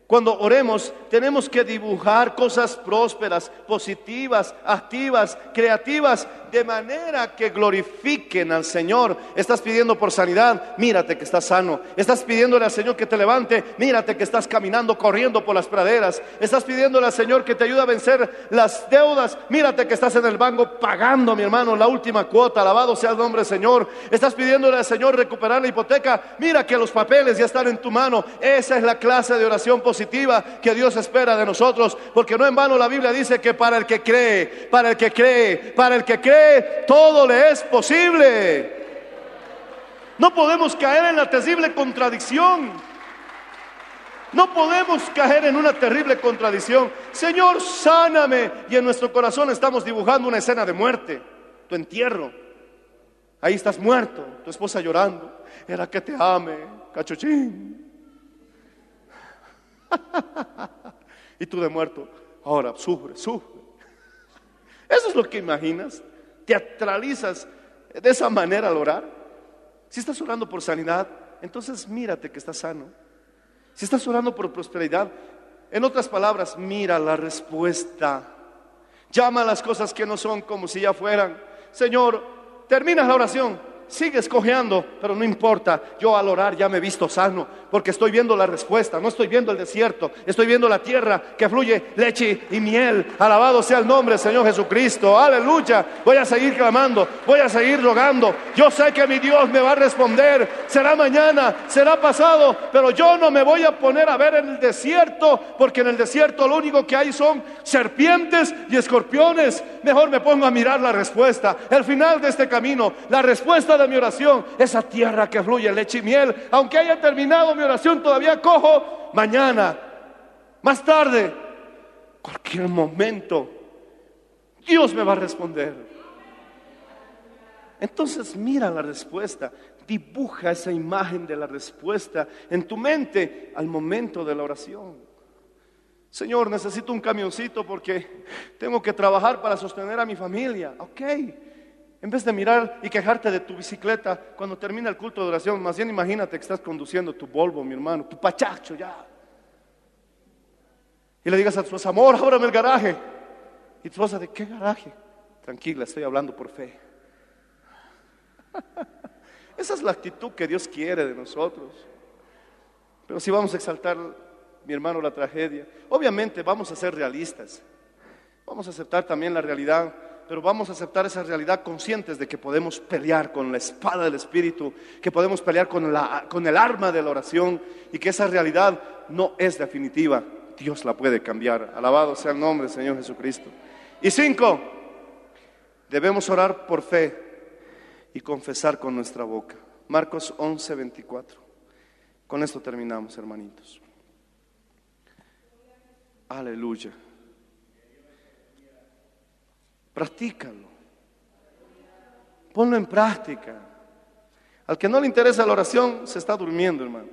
Cuando oremos tenemos que dibujar cosas prósperas, positivas, activas, creativas, de manera que glorifiquen al Señor. Estás pidiendo por sanidad, mírate que estás sano. Estás pidiéndole al Señor que te levante, mírate que estás caminando, corriendo por las praderas. Estás pidiéndole al Señor que te ayude a vencer las deudas, mírate que estás en el banco pagando, mi hermano, la última cuota. Alabado sea el nombre del Señor. Estás pidiéndole al Señor recuperar la hipoteca, mira que los papeles ya están en tu mano. Esa es la clase de oración positiva que Dios espera de nosotros, porque no en vano la Biblia dice que para el que cree, para el que cree, para el que cree, todo le es posible. No podemos caer en la terrible contradicción. No podemos caer en una terrible contradicción. Señor, sáname. Y en nuestro corazón estamos dibujando una escena de muerte, tu entierro. Ahí estás muerto, tu esposa llorando. Era que te ame, cachuchín. y tú de muerto, ahora sufre, sufre. Eso es lo que imaginas. Teatralizas de esa manera al orar. Si estás orando por sanidad, entonces mírate que estás sano. Si estás orando por prosperidad, en otras palabras, mira la respuesta. Llama a las cosas que no son como si ya fueran. Señor, terminas la oración sigues cojeando, pero no importa. Yo al orar ya me he visto sano, porque estoy viendo la respuesta, no estoy viendo el desierto, estoy viendo la tierra que fluye leche y miel. Alabado sea el nombre del Señor Jesucristo. Aleluya. Voy a seguir clamando, voy a seguir rogando. Yo sé que mi Dios me va a responder. Será mañana, será pasado, pero yo no me voy a poner a ver en el desierto, porque en el desierto lo único que hay son serpientes y escorpiones. Mejor me pongo a mirar la respuesta, el final de este camino, la respuesta de mi oración, esa tierra que fluye leche y miel. Aunque haya terminado mi oración, todavía cojo mañana, más tarde, cualquier momento, Dios me va a responder. Entonces mira la respuesta, dibuja esa imagen de la respuesta en tu mente al momento de la oración. Señor, necesito un camioncito porque tengo que trabajar para sostener a mi familia. Ok, en vez de mirar y quejarte de tu bicicleta cuando termina el culto de oración, más bien imagínate que estás conduciendo tu Volvo, mi hermano, tu pachacho ya. Y le digas a tu esposa, amor, ábrame el garaje. Y tu esposa, ¿de qué garaje? Tranquila, estoy hablando por fe. Esa es la actitud que Dios quiere de nosotros. Pero si vamos a exaltar, mi hermano, la tragedia, obviamente vamos a ser realistas. Vamos a aceptar también la realidad pero vamos a aceptar esa realidad conscientes de que podemos pelear con la espada del Espíritu, que podemos pelear con, la, con el arma de la oración y que esa realidad no es definitiva. Dios la puede cambiar. Alabado sea el nombre del Señor Jesucristo. Y cinco, debemos orar por fe y confesar con nuestra boca. Marcos 11, 24. Con esto terminamos, hermanitos. Aleluya. Practícalo. Ponlo en práctica. Al que no le interesa la oración, se está durmiendo, hermano.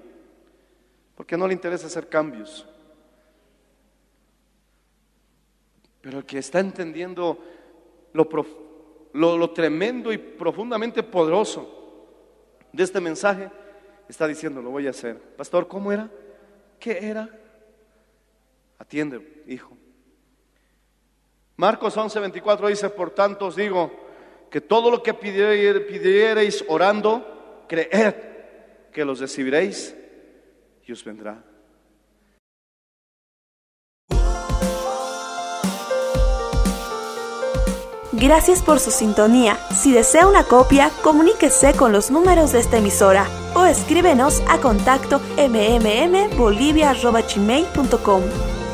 Porque no le interesa hacer cambios. Pero el que está entendiendo lo, lo, tremendo y profundamente poderoso de este mensaje, está diciendo, lo voy a hacer. Pastor, ¿cómo era? ¿Qué era? Atiende, hijo. Marcos 11, 24 dice, por tanto os digo que todo lo que pidiereis orando, creed que los recibiréis y os vendrá. Gracias por su sintonía. Si desea una copia, comuníquese con los números de esta emisora o escríbenos a contacto mmmbolivia.com.